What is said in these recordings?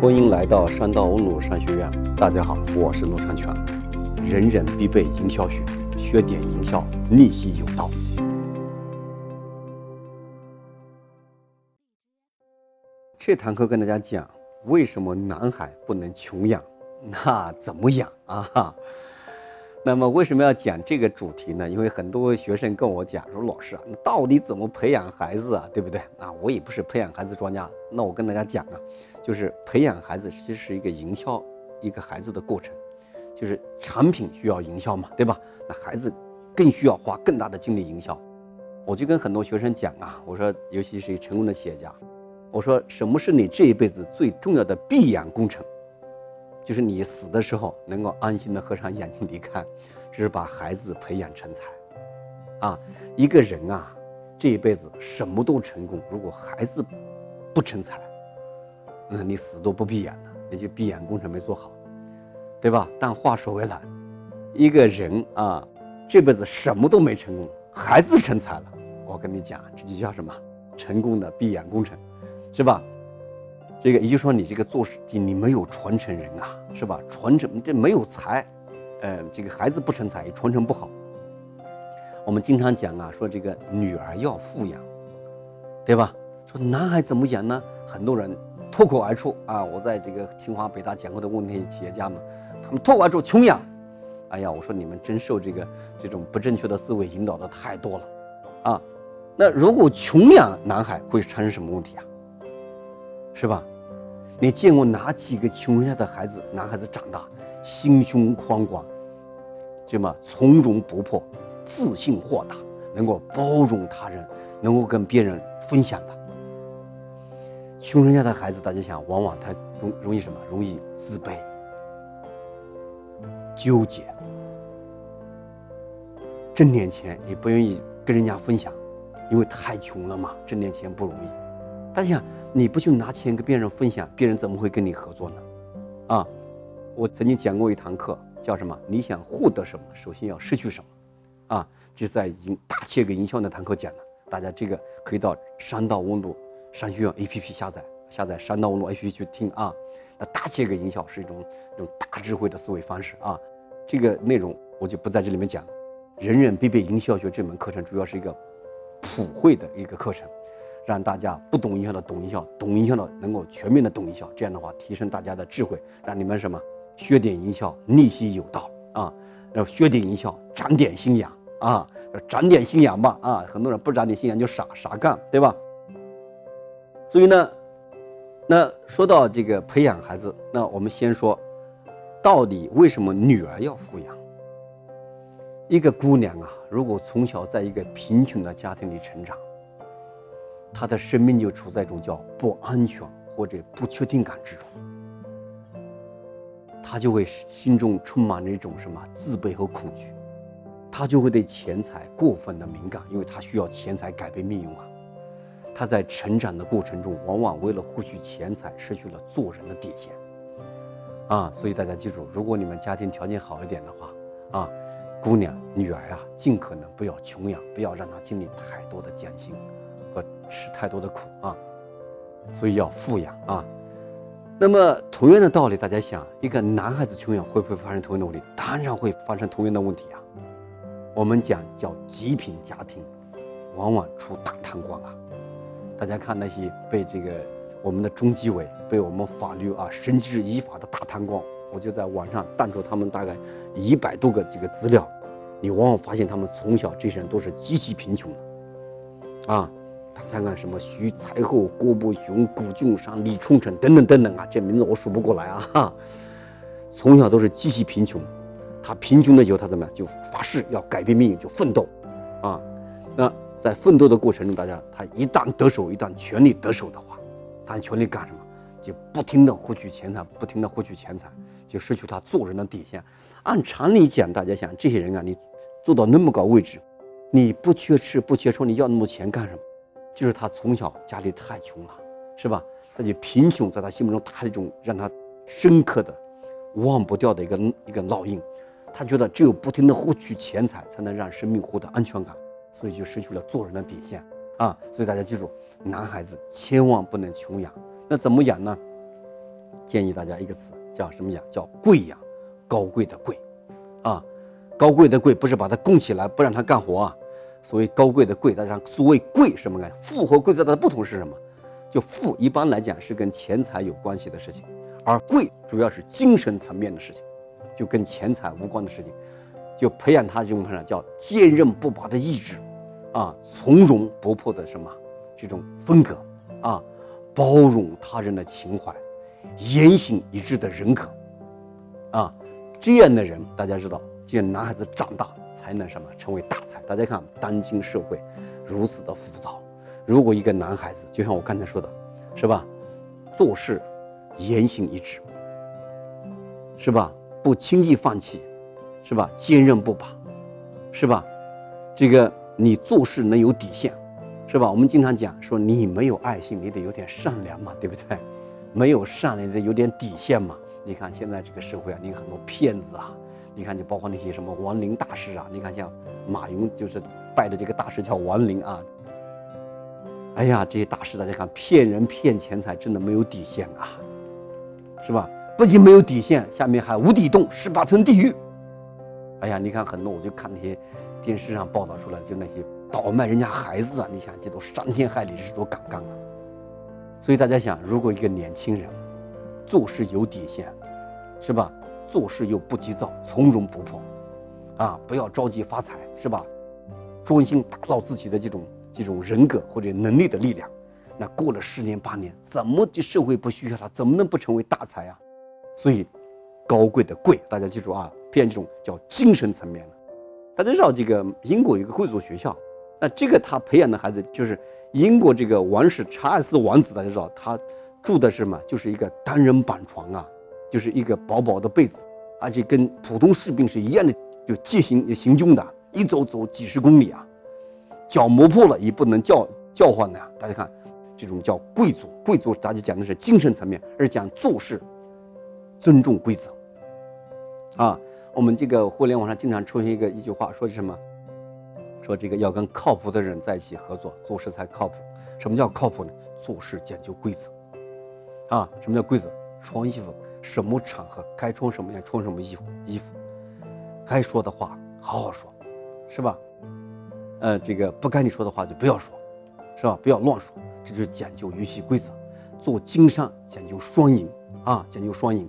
欢迎来到山道欧鲁商学院。大家好，我是陆长全。人人必备营销学，学点营销，逆袭有道。这堂课跟大家讲，为什么男孩不能穷养？那怎么养啊？那么为什么要讲这个主题呢？因为很多学生跟我讲说，老师啊，你到底怎么培养孩子啊？对不对？啊，我也不是培养孩子专家。那我跟大家讲啊，就是培养孩子其实是一个营销一个孩子的过程，就是产品需要营销嘛，对吧？那孩子更需要花更大的精力营销。我就跟很多学生讲啊，我说，尤其是成功的企业家，我说，什么是你这一辈子最重要的必养工程？就是你死的时候能够安心的合上眼睛离开，就是把孩子培养成才，啊，一个人啊，这一辈子什么都成功，如果孩子不成才，那你死都不闭眼了，那就闭眼工程没做好，对吧？但话说回来，一个人啊，这辈子什么都没成功，孩子成才了，我跟你讲，这就叫什么？成功的闭眼工程，是吧？这个也就是说，你这个做事情你没有传承人啊，是吧？传承这没有才，呃，这个孩子不成才，传承不好。我们经常讲啊，说这个女儿要富养，对吧？说男孩怎么养呢？很多人脱口而出啊，我在这个清华北大讲过的问题企业家们，他们脱口而出穷养。哎呀，我说你们真受这个这种不正确的思维引导的太多了啊。那如果穷养男孩会产生什么问题啊？是吧？你见过哪几个穷人家的孩子，男孩子长大心胸宽广，对吗？从容不迫，自信豁达，能够包容他人，能够跟别人分享的。穷人家的孩子，大家想，往往他容容易什么？容易自卑、纠结，挣点钱也不愿意跟人家分享，因为太穷了嘛，挣点钱不容易。大家想，你不去拿钱跟别人分享，别人怎么会跟你合作呢？啊，我曾经讲过一堂课，叫什么？你想获得什么，首先要失去什么？啊，就在营大企业个营销那堂课讲的。大家这个可以到山道温度商学院 APP 下载，下载山道温度 APP 去听啊。那大企业个营销是一种一种大智慧的思维方式啊。这个内容我就不在这里面讲了。人人必备营销学这门课程主要是一个普惠的一个课程。让大家不懂营销的懂营销，懂营销的能够全面的懂营销，这样的话提升大家的智慧，让你们什么学点营销逆袭有道啊，要学点营销长点心眼啊，要长点心眼吧啊，很多人不长点心眼就傻傻干，对吧？所以呢，那说到这个培养孩子，那我们先说，到底为什么女儿要富养？一个姑娘啊，如果从小在一个贫穷的家庭里成长。他的生命就处在一种叫不安全或者不确定感之中，他就会心中充满着一种什么自卑和恐惧，他就会对钱财过分的敏感，因为他需要钱财改变命运啊。他在成长的过程中，往往为了获取钱财，失去了做人的底线啊。所以大家记住，如果你们家庭条件好一点的话啊，姑娘、女儿啊，尽可能不要穷养，不要让她经历太多的艰辛。和吃太多的苦啊，所以要富养啊。那么同样的道理，大家想，一个男孩子穷养会不会发生同样的问题？当然会发生同样的问题啊。我们讲叫极品家庭，往往出大贪官啊。大家看那些被这个我们的中纪委、被我们法律啊绳之以法的大贪官，我就在网上弹出他们大概一百多个这个资料，你往往发现他们从小这些人都是极其贫穷的啊。看看什么徐才厚、郭伯雄、谷俊山、李冲成等等等等啊，这名字我数不过来啊！哈，从小都是极其贫穷，他贫穷的时候，他怎么样？就发誓要改变命运，就奋斗，啊，那在奋斗的过程中，大家他一旦得手，一旦权力得手的话，他权力干什么？就不停的获取钱财，不停的获取钱财，就失去他做人的底线。按常理讲，大家想，这些人啊，你做到那么高位置，你不缺吃不缺穿，你要那么多钱干什么？就是他从小家里太穷了，是吧？这就贫穷在他心目中打了一种让他深刻的、忘不掉的一个一个烙印。他觉得只有不停的获取钱财，才能让生命获得安全感，所以就失去了做人的底线啊！所以大家记住，男孩子千万不能穷养。那怎么养呢？建议大家一个词叫什么养？叫贵养，高贵的贵，啊，高贵的贵不是把它供起来不让他干活啊。所谓高贵的贵，大家所谓贵什么概念？富和贵最大的不同是什么？就富一般来讲是跟钱财有关系的事情，而贵主要是精神层面的事情，就跟钱财无关的事情，就培养他这种什叫坚韧不拔的意志，啊，从容不迫的什么这种风格，啊，包容他人的情怀，言行一致的人格，啊，这样的人大家知道，这男孩子长大。才能什么成为大才？大家看，当今社会如此的浮躁，如果一个男孩子，就像我刚才说的，是吧，做事言行一致，是吧，不轻易放弃，是吧，坚韧不拔，是吧，这个你做事能有底线，是吧？我们经常讲说，你没有爱心，你得有点善良嘛，对不对？没有善良，得有点底线嘛。你看现在这个社会啊，你很多骗子啊。你看，就包括那些什么亡灵大师啊，你看像马云就是拜的这个大师叫亡灵啊。哎呀，这些大师大家看，骗人骗钱财真的没有底线啊，是吧？不仅没有底线，下面还无底洞，十八层地狱。哎呀，你看很多，我就看那些电视上报道出来，就那些倒卖人家孩子啊，你想这都伤天害理，是多杠杠啊。所以大家想，如果一个年轻人做事有底线，是吧？做事又不急躁，从容不迫，啊，不要着急发财，是吧？专心打造自己的这种这种人格或者能力的力量。那过了十年八年，怎么这社会不需要他？怎么能不成为大才啊？所以，高贵的贵，大家记住啊，偏这种叫精神层面的。大家知道这个英国有个贵族学校，那这个他培养的孩子就是英国这个王室查尔斯王子，大家知道他住的是什么？就是一个单人板床啊。就是一个薄薄的被子，而且跟普通士兵是一样的，就骑行行军的，一走走几十公里啊，脚磨破了也不能叫叫唤的。大家看，这种叫贵族，贵族大家讲的是精神层面，而讲做事尊重规则。啊，我们这个互联网上经常出现一个一句话，说是什么？说这个要跟靠谱的人在一起合作，做事才靠谱。什么叫靠谱呢？做事讲究规则。啊，什么叫规则？穿衣服。什么场合该穿什么样穿什么衣服衣服，该说的话好好说，是吧？呃，这个不该你说的话就不要说，是吧？不要乱说，这就是讲究游戏规则。做经商讲究双赢啊，讲究双赢。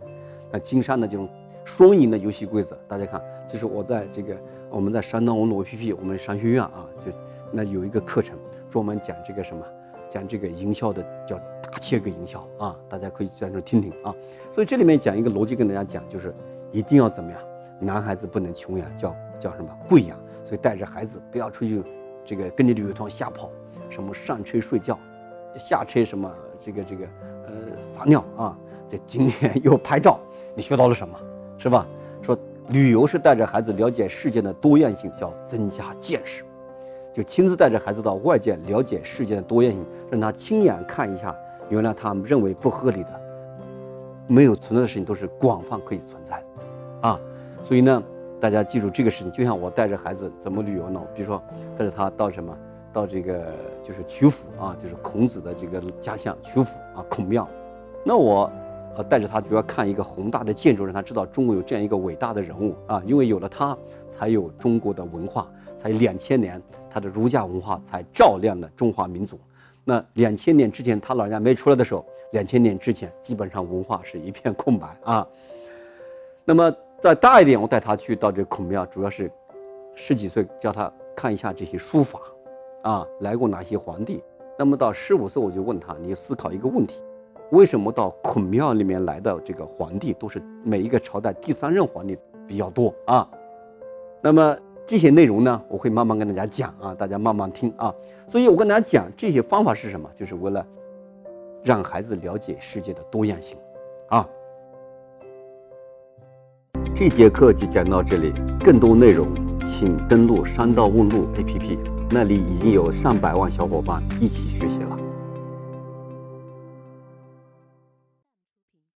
那经商的这种双赢的游戏规则，大家看，就是我在这个我们在山东网络 APP，我们商学院啊，就那有一个课程专门讲这个什么。讲这个营销的叫切割营销啊，大家可以在这听听啊。所以这里面讲一个逻辑跟大家讲，就是一定要怎么样，男孩子不能穷养，叫叫什么贵养。所以带着孩子不要出去，这个跟着旅游团瞎跑，什么上车睡觉，下车什么这个这个呃撒尿啊，在景点又拍照，你学到了什么？是吧？说旅游是带着孩子了解世界的多样性，叫增加见识。就亲自带着孩子到外界了解世界的多样性，让他亲眼看一下，原来他们认为不合理的、没有存在的事情都是广泛可以存在的，啊，所以呢，大家记住这个事情，就像我带着孩子怎么旅游呢？比如说带着他到什么，到这个就是曲阜啊，就是孔子的这个家乡曲阜啊，孔庙，那我呃带着他主要看一个宏大的建筑，让他知道中国有这样一个伟大的人物啊，因为有了他，才有中国的文化，才两千年。他的儒家文化才照亮了中华民族。那两千年之前，他老人家没出来的时候，两千年之前基本上文化是一片空白啊。那么再大一点，我带他去到这孔庙，主要是十几岁教他看一下这些书法啊，来过哪些皇帝。那么到十五岁，我就问他，你思考一个问题：为什么到孔庙里面来的这个皇帝都是每一个朝代第三任皇帝比较多啊？那么。这些内容呢，我会慢慢跟大家讲啊，大家慢慢听啊。所以我跟大家讲这些方法是什么，就是为了让孩子了解世界的多样性啊。这节课就讲到这里，更多内容请登录山道问路 APP，那里已经有上百万小伙伴一起学习。